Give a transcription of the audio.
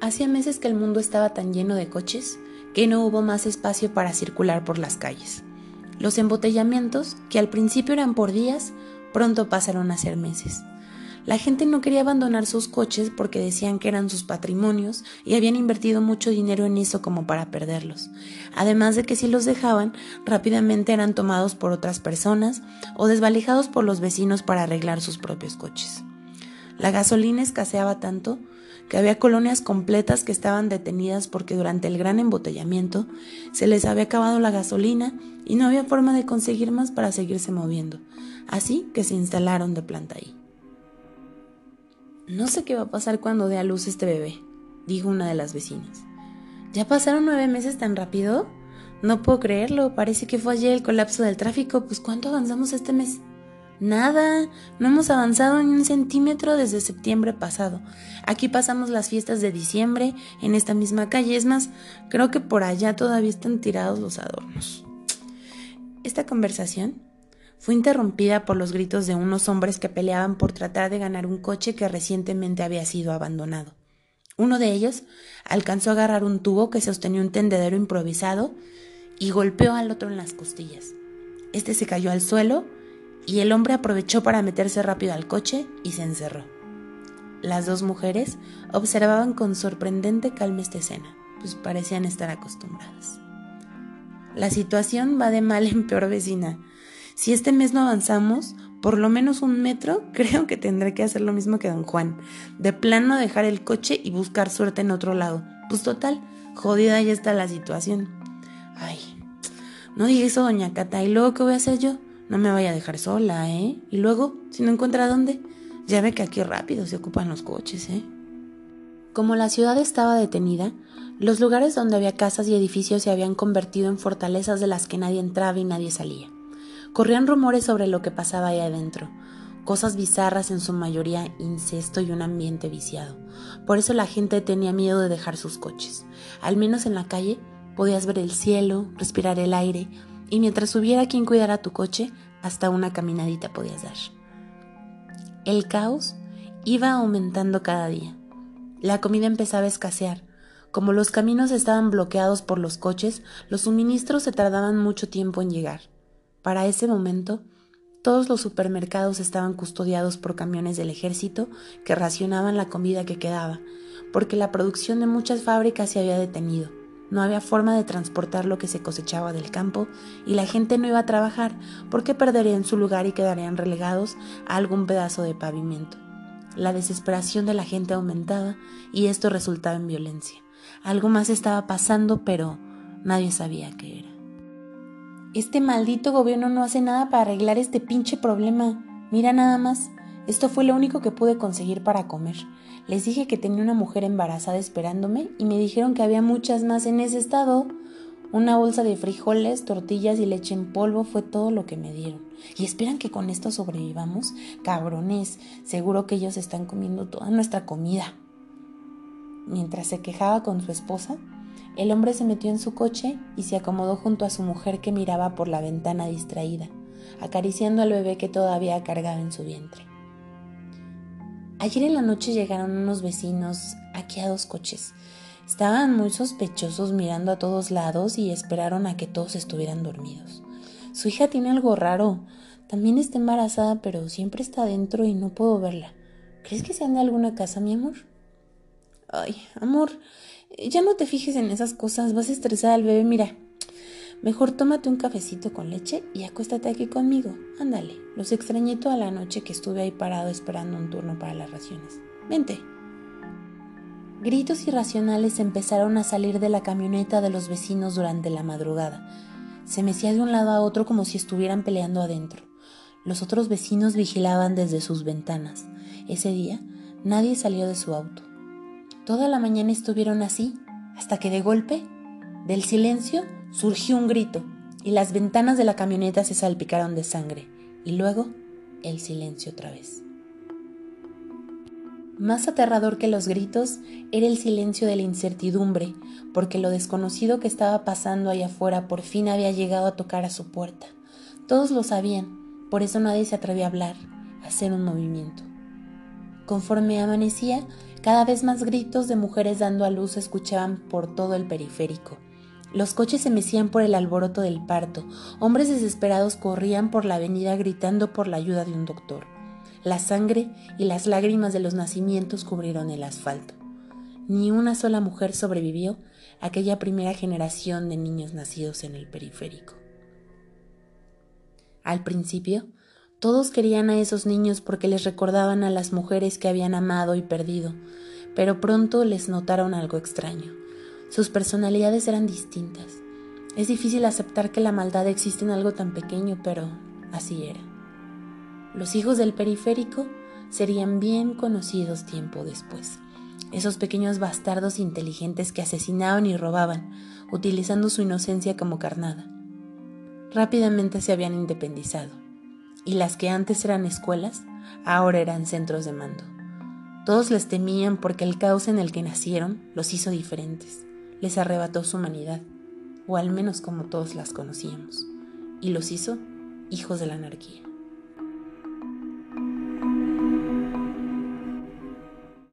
Hacía meses que el mundo estaba tan lleno de coches que no hubo más espacio para circular por las calles. Los embotellamientos, que al principio eran por días, pronto pasaron a ser meses. La gente no quería abandonar sus coches porque decían que eran sus patrimonios y habían invertido mucho dinero en eso como para perderlos. Además de que si los dejaban, rápidamente eran tomados por otras personas o desvalijados por los vecinos para arreglar sus propios coches. La gasolina escaseaba tanto que había colonias completas que estaban detenidas porque durante el gran embotellamiento se les había acabado la gasolina y no había forma de conseguir más para seguirse moviendo, así que se instalaron de planta ahí. No sé qué va a pasar cuando dé a luz este bebé, dijo una de las vecinas. ¿Ya pasaron nueve meses tan rápido? No puedo creerlo, parece que fue ayer el colapso del tráfico, pues ¿cuánto avanzamos este mes? Nada, no hemos avanzado ni un centímetro desde septiembre pasado. Aquí pasamos las fiestas de diciembre en esta misma calle, es más, creo que por allá todavía están tirados los adornos. Esta conversación fue interrumpida por los gritos de unos hombres que peleaban por tratar de ganar un coche que recientemente había sido abandonado. Uno de ellos alcanzó a agarrar un tubo que sostenía un tendedero improvisado y golpeó al otro en las costillas. Este se cayó al suelo y el hombre aprovechó para meterse rápido al coche y se encerró. Las dos mujeres observaban con sorprendente calma esta escena, pues parecían estar acostumbradas. La situación va de mal en peor vecina. Si este mes no avanzamos, por lo menos un metro, creo que tendré que hacer lo mismo que don Juan. De plano dejar el coche y buscar suerte en otro lado. Pues total, jodida ya está la situación. Ay, no diga eso, doña Cata. ¿Y luego qué voy a hacer yo? No me vaya a dejar sola, ¿eh? Y luego, si no encuentra dónde, ya ve que aquí rápido se ocupan los coches, ¿eh? Como la ciudad estaba detenida, los lugares donde había casas y edificios se habían convertido en fortalezas de las que nadie entraba y nadie salía. Corrían rumores sobre lo que pasaba ahí adentro, cosas bizarras en su mayoría, incesto y un ambiente viciado. Por eso la gente tenía miedo de dejar sus coches. Al menos en la calle podías ver el cielo, respirar el aire, y mientras hubiera quien cuidara tu coche, hasta una caminadita podías dar. El caos iba aumentando cada día. La comida empezaba a escasear. Como los caminos estaban bloqueados por los coches, los suministros se tardaban mucho tiempo en llegar. Para ese momento, todos los supermercados estaban custodiados por camiones del ejército que racionaban la comida que quedaba, porque la producción de muchas fábricas se había detenido. No había forma de transportar lo que se cosechaba del campo y la gente no iba a trabajar porque perderían su lugar y quedarían relegados a algún pedazo de pavimento. La desesperación de la gente aumentaba y esto resultaba en violencia. Algo más estaba pasando, pero nadie sabía qué era. Este maldito gobierno no hace nada para arreglar este pinche problema. Mira nada más. Esto fue lo único que pude conseguir para comer. Les dije que tenía una mujer embarazada esperándome y me dijeron que había muchas más en ese estado. Una bolsa de frijoles, tortillas y leche en polvo fue todo lo que me dieron. ¿Y esperan que con esto sobrevivamos? Cabrones, seguro que ellos están comiendo toda nuestra comida. Mientras se quejaba con su esposa, el hombre se metió en su coche y se acomodó junto a su mujer que miraba por la ventana distraída, acariciando al bebé que todavía cargaba en su vientre. Ayer en la noche llegaron unos vecinos aquí a dos coches. Estaban muy sospechosos mirando a todos lados y esperaron a que todos estuvieran dormidos. Su hija tiene algo raro. También está embarazada, pero siempre está adentro y no puedo verla. ¿Crees que sean de alguna casa, mi amor? Ay, amor, ya no te fijes en esas cosas. Vas a estresar al bebé. Mira, Mejor tómate un cafecito con leche y acuéstate aquí conmigo. Ándale, los extrañé toda la noche que estuve ahí parado esperando un turno para las raciones. Vente. Gritos irracionales empezaron a salir de la camioneta de los vecinos durante la madrugada. Se mecía de un lado a otro como si estuvieran peleando adentro. Los otros vecinos vigilaban desde sus ventanas. Ese día nadie salió de su auto. Toda la mañana estuvieron así, hasta que de golpe, del silencio, Surgió un grito y las ventanas de la camioneta se salpicaron de sangre y luego el silencio otra vez. Más aterrador que los gritos era el silencio de la incertidumbre, porque lo desconocido que estaba pasando allá afuera por fin había llegado a tocar a su puerta. Todos lo sabían, por eso nadie se atrevía a hablar, a hacer un movimiento. Conforme amanecía, Cada vez más gritos de mujeres dando a luz se escuchaban por todo el periférico. Los coches se mecían por el alboroto del parto. Hombres desesperados corrían por la avenida gritando por la ayuda de un doctor. La sangre y las lágrimas de los nacimientos cubrieron el asfalto. Ni una sola mujer sobrevivió a aquella primera generación de niños nacidos en el periférico. Al principio, todos querían a esos niños porque les recordaban a las mujeres que habían amado y perdido, pero pronto les notaron algo extraño. Sus personalidades eran distintas. Es difícil aceptar que la maldad existe en algo tan pequeño, pero así era. Los hijos del periférico serían bien conocidos tiempo después. Esos pequeños bastardos inteligentes que asesinaban y robaban, utilizando su inocencia como carnada. Rápidamente se habían independizado, y las que antes eran escuelas, ahora eran centros de mando. Todos les temían porque el caos en el que nacieron los hizo diferentes les arrebató su humanidad, o al menos como todos las conocíamos, y los hizo hijos de la anarquía.